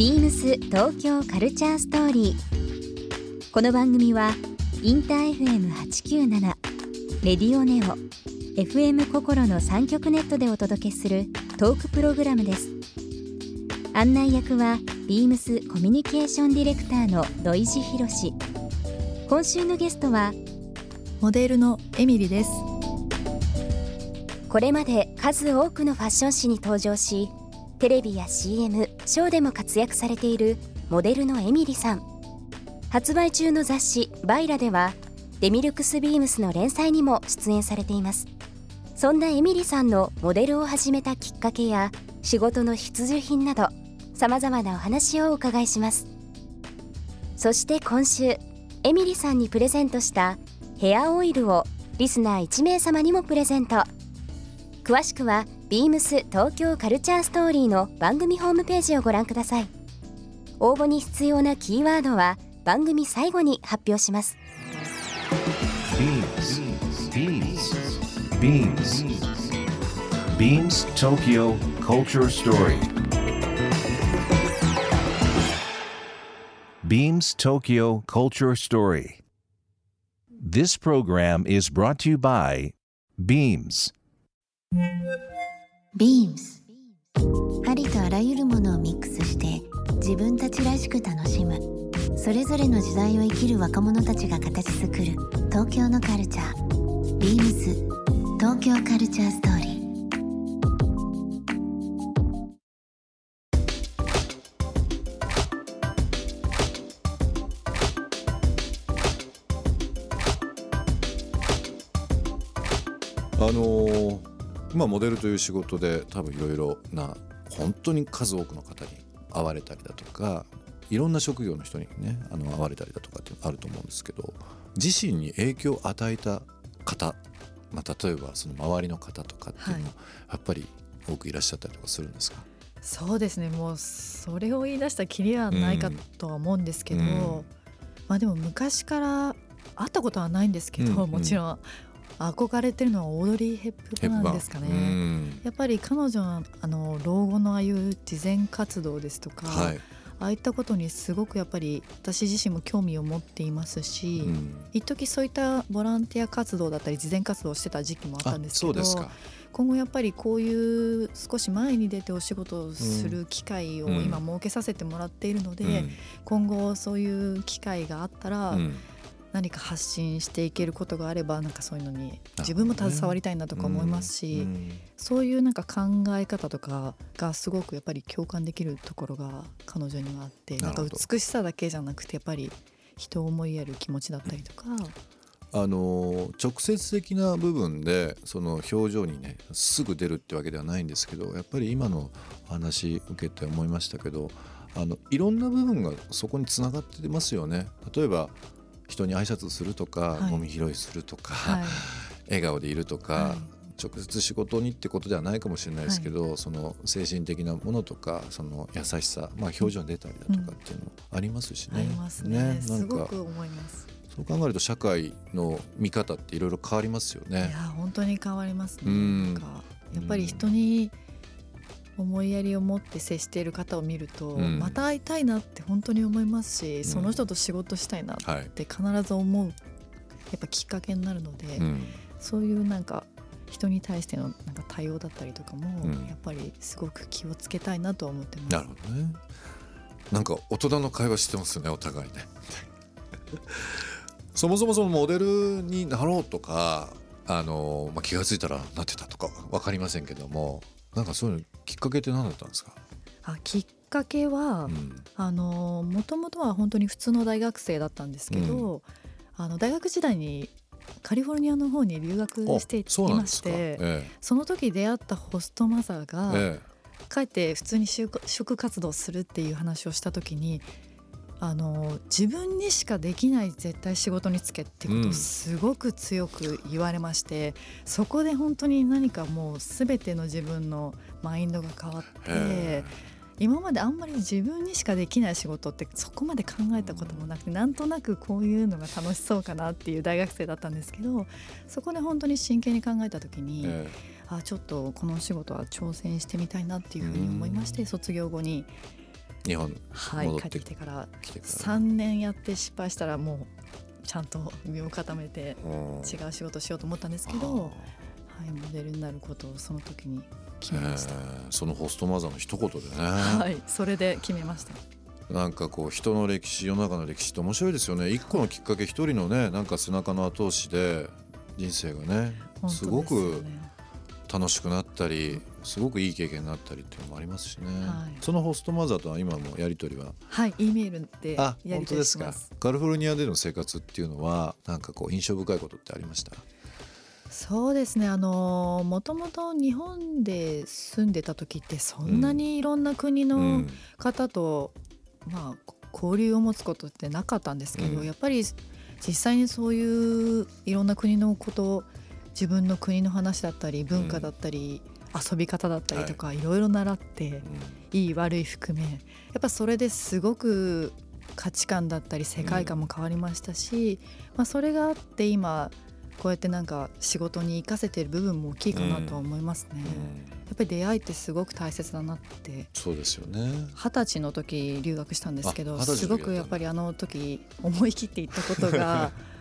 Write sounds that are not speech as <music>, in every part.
ビームス東京カルチャーストーリー。この番組はインター FM897 レディオネオ FM 心の三極ネットでお届けするトークプログラムです。案内役はビームスコミュニケーションディレクターの土井博志。今週のゲストはモデルのエミリですこれまで数多くのファッション誌に登場しテレビや CM ショーでも活躍されているモデルのエミリさん。発売中の雑誌「バイラ」ではデミルクスビームスの連載にも出演されています。そんなエミリさんのモデルを始めたきっかけや仕事の必需品などさまざまなお話をお伺いします。そして今週エミリさんにプレゼントしたヘアオイルをリスナー1名様にもプレゼント。詳しくはビームス東京カルチャーストーリーの番組ホームページをご覧ください応募に必要なキーワードは番組最後に発表します BeamsBeamsBeamsTokyo Culture Story Beams Tokyo Culture Story This program is brought to you by Beams ビームスありとあらゆるものをミックスして自分たちらしく楽しむ。それぞれの時代を生きる若者たちが形作る。東京のカルチャー。ビームス東京カルチャーストーリー。あのーまあモデルという仕事で多分いろいろな本当に数多くの方に会われたりだとかいろんな職業の人にねあの会われたりだとかってあると思うんですけど自身に影響を与えた方、まあ、例えばその周りの方とかっていうのはやっぱり多くいらっしゃったりとかするんですか、そうですね。もうそれを言い出したきりはないかとは思うんですけど、うん。まあでも昔から会ったことはないんですけど、うんうん。もちろん憧れてるのはオードリー・ヘップバーンですかね。うん。やっぱり彼女のあの老後のああいう慈善活動ですとか、はい、ああいったことにすごくやっぱり私自身も興味を持っていますし、うん。一時そういったボランティア活動だったり慈善活動をしてた時期もあったんですけど今後やっぱりこういう少し前に出てお仕事をする機会をうん。今設けさせてもらっているので、うん。今後そういう機会があったらうん何か発信していけることがあればなんかそういうのに自分も携わりたいなとか思いますし、うん。そういうなんか考え方とかがすごくやっぱり共感できるところが彼女にはあってなんか美しさだけじゃなくてやっぱり人を思いやる気持ちだったりとか、あの直接的な部分でその表情にねすぐ出るってわけではないんですけどやっぱり今の話受けて思いましたけどあのいろんな部分がそこにつながってますよね。例えば人に挨拶するとか、はい。ゴミ拾いするとか、はい。笑顔でいるとか、はい。直接仕事にってことではないかもしれないですけど、その精神的なものとかその優しさ、まあ、表情に出たりだとかっていうのもありますしね。ありますね。なんか。すごく思います。そう考えると社会の見方っていろいろ変わりますよいね。や本当に変わりますね。うん。なんかやっぱり人に思いやりを持って接している方を見ると、うんまた会いたいなって本当に思いますし、その人と仕事したいなっはい。て必ず思うやっぱきっかけになるので、うんそういうなんか人に対してのなんか対応だったりとかも、うんやっぱりすごく気をつけたいなとは思ってます。なるほどね。なんか大人の会話してますよねお互いね。<laughs> そもそもそのモデルになろうとかあの、まあ、気が付いたらなってたとか分かりませんけどもなんかそういうかけって何だったんですか、あきっかけは、うん。あのもともとは本当に普通の大学生だったんですけど、あの大学時代にカリフォルニアの方に留学していま。してえその時出会ったホストマザーえがえ帰って普通に就職活動するっていう話をした時にあの自分にしかできない絶対仕事に就けってことうん。をすごく強く言われまして、そこで本当に何かもう全ての自分のマインドが変わってえ。今まであんまり自分にしかできない仕事ってそこまで考えたこともなくてなんとなくこういうのが楽しそうかなっていう大学生だったんですけどそこで本当に真剣に考えた時に、えあちょっとこのお仕事は挑戦してみたいなっていうふうに思いまして、うん。卒業後に日本はい帰戻っっててきてから。来てか3年やって失敗したらもうちゃんと身を固めて違う仕事しようと思ったんですけど、はい、モデルになることをその時に決めました。えー。そのホストマザーの一言でね、はい、それで決めました。なんかこう人の歴史世の中の歴史って面白いですよね。一個のきっかけ一人のねなんか背中の後押しで人生がね本すごくね楽しくなったりすごくいい経験になったりっていうのもありますしね、はい。そのホストマザーとは今もやり取りは？はい、E メールであやり取本当ですか。カリフォルニアでの生活っていうのはなんかこう印象深いことってありました？そうですね。あのもともと日本で住んでた時ってそんなにいろんな国うのん。方と、まあ交流を持つことってなかったんですけど、うん。やっぱり実際にそういういろんな国のこと自分の国の話だったり文化だったり、遊び方だったりとか、い、ろいろ習っていい悪い含めやっぱそれですごく価値観だったり世界観も変わりましたし、まあ、それがあって今こうやってなんか仕事に生かせてる部分も大きいかなとは思いますね。うん。やっぱり出会いってすごく大切だなってそうですよね。二十歳の時留学したんですけどすごくやっぱりあの時思い切っていったことが <laughs>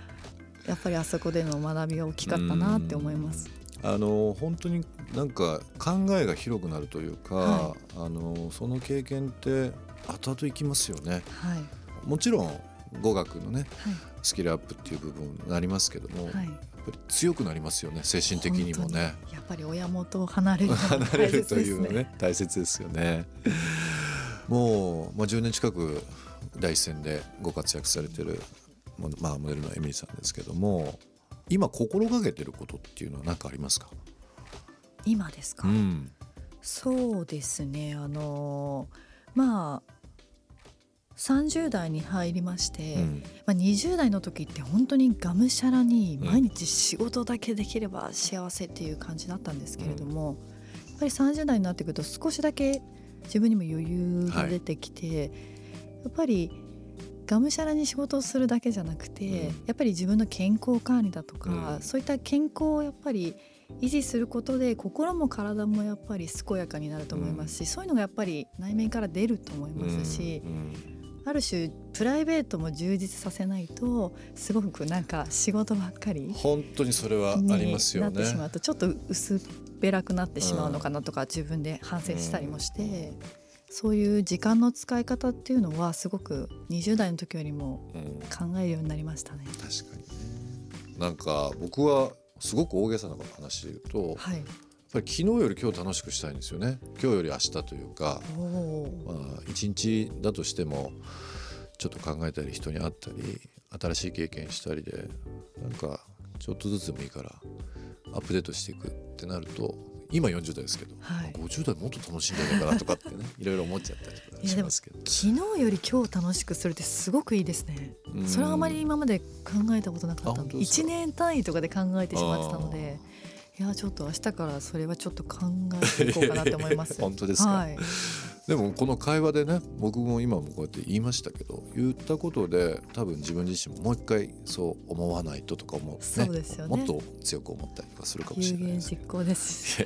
やっぱりあそこでの学びが大きかったなって思います。あの本当になんか考えが広くなるというか、はあのその経験って後々生きますよね。はい。もちろん語学のねはい。スキルアップっていう部分になりますけども、はい。やっぱり強くなりますよね精神的にもね。やっぱり親元を離れるのが <laughs> 離れるというのね大切ですよね。もう、まあ、10年近く第一線でご活躍されてる、もまあ、モデルのエミリーさんですけども今心がけてることっていうのは何かありますか、今ですか、うん。そうですね。あのまあ30代に入りまして、うん。まあ、20代の時って本当にがむしゃらに毎日仕事だけできれば幸せっていう感じだったんですけれども、やっぱり30代になってくると少しだけ自分にも余裕が出てきて、やっぱりがむしゃらに仕事をするだけじゃなくて、うん。やっぱり自分の健康管理だとか、うん。そういった健康をやっぱり維持することで心も体もやっぱり健やかになると思いますし、そういうのがやっぱり内面から出ると思いますし、うん。ある種プライベートも充実させないとすごくなんか仕事ばっかり本当にそれはありますよね。になってしまうとちょっと薄っぺらくなってしまうのかなとか自分で反省したりもして、そういう時間の使い方っていうのはすごく20代の時よりもうん。考えるようになりましたね。確かにね。なんか僕はすごく大げさな話で言うと、はい、やっぱり昨日より今日楽しくしたいんですよね。今日より明日というかまあ一日だとしてもちょっと考えたり人に会ったり新しい経験したりでなんかちょっとずつでもいいからアップデートしていくってなると今40代ですけど、はい。50代もっと楽しいんじゃないかなとかってね <laughs> いろいろ思っちゃったりとかしますけど。昨日より今日楽しくするってすごくいいですね。うん。それはあまり今まで考えたことなかったあ本当ですか？1年単位とかで考えてしまってたのでいやちょっと明日からそれはちょっと考えていこうかなって思います。<laughs> 本当ですか？はい、でもこの会話でね僕も今もこうやって言いましたけど言ったことで多分自分自身ももう一回そう思わないととか思って、そうですよね。もっと強く思ったりとかするかもしれないですけど実行ですし、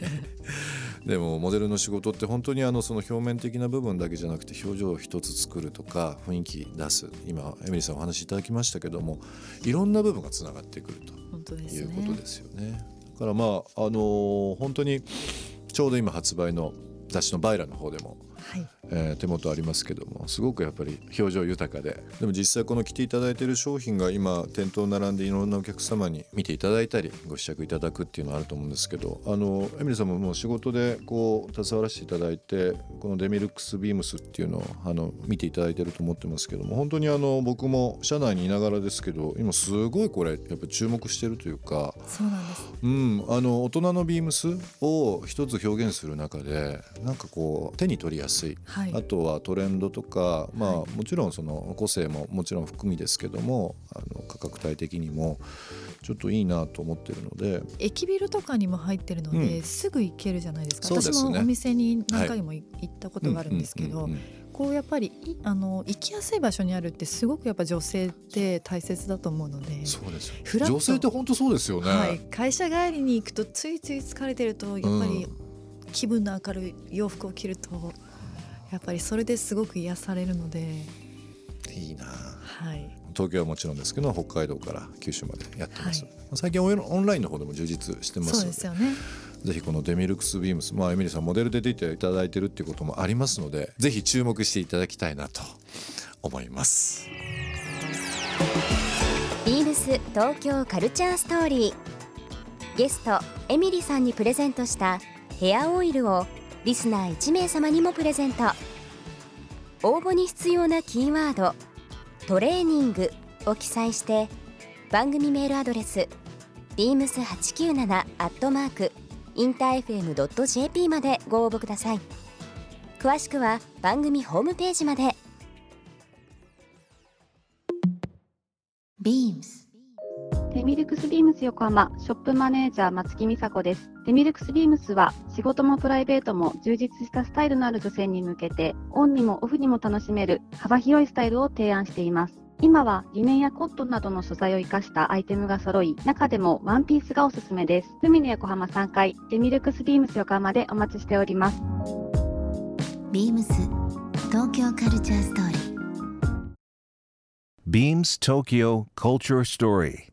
<laughs> でもモデルの仕事って本当にあのその表面的な部分だけじゃなくて表情を一つ作るとか雰囲気出す。今エミリーさんお話しいただきましたけどもいろんな部分がつながってくるというね。ことですよね。だからまああのー本当にちょうど今発売の雑誌のバイラの方でも。はい、えー手元ありますけどもすごくやっぱり表情豊かで。でも実際この着ていただいている商品が今店頭並んでいろんなお客様に見ていただいたりご試着いただくっていうのはあると思うんですけどあのエミリーさんももう仕事でこう携わらせていただいてこのデミルックスビームスっていうのをあの見ていただいてると思ってますけども本当にあの僕も社内にいながらですけど今すごいこれやっぱ注目してるというかそうなんです。うん、あの大人のビームスを一つ表現する中でなんかこう手に取りやすい。はい、あとはトレンドとか、まあはもちろんその個性ももちろん含みですけどもあの価格帯的にもちょっといいなと思ってるので。駅ビルとかにも入ってるので、うん。すぐ行けるじゃないですか。ね。私もお店に何回もい行ったことがあるんですけど、うんうんうんうん。こうやっぱりいあの行きやすい場所にあるってすごくやっぱ女性って大切だと思うので。そうです女性って本当そうですよね、はい、会社帰りに行くとついつい疲れてるとやっぱり気分の明るい洋服を着るとやっぱりそれですごく癒されるので、いいな。はい、東京はもちろんですけど北海道から九州までやってます、は最近オンオンラインの方でも充実してますそうのでですよね。ぜひこのデミルクスビームス、まあ、エミリーさんモデルで出ていただいてるっていうこともありますのでぜひ注目していただきたいなと思います。ビームス東京カルチャーストーリー。ゲストエミリさんにプレゼントしたヘアオイルをリスナー1名様にもプレゼント。応募に必要なキーワード「トレーニング」を記載して番組メールアドレス beams897 アットマークインター FM.jp までご応募ください。詳しくは番組ホームページまで。ビームスデミルクスビームス横浜ショップマネージャー松木美佐子です。デミルクスビームスは仕事もプライベートも充実したスタイルのある女性に向けてオンにもオフにも楽しめる幅広いスタイルを提案しています。今はリネンやコットンなどの素材を生かしたアイテムが揃い、中でもワンピースがおすすめです。海の横浜3階、デミルクスビームス横浜でお待ちしております。ビームス東京カルチャーストーリー Beams Tokyo Culture Story.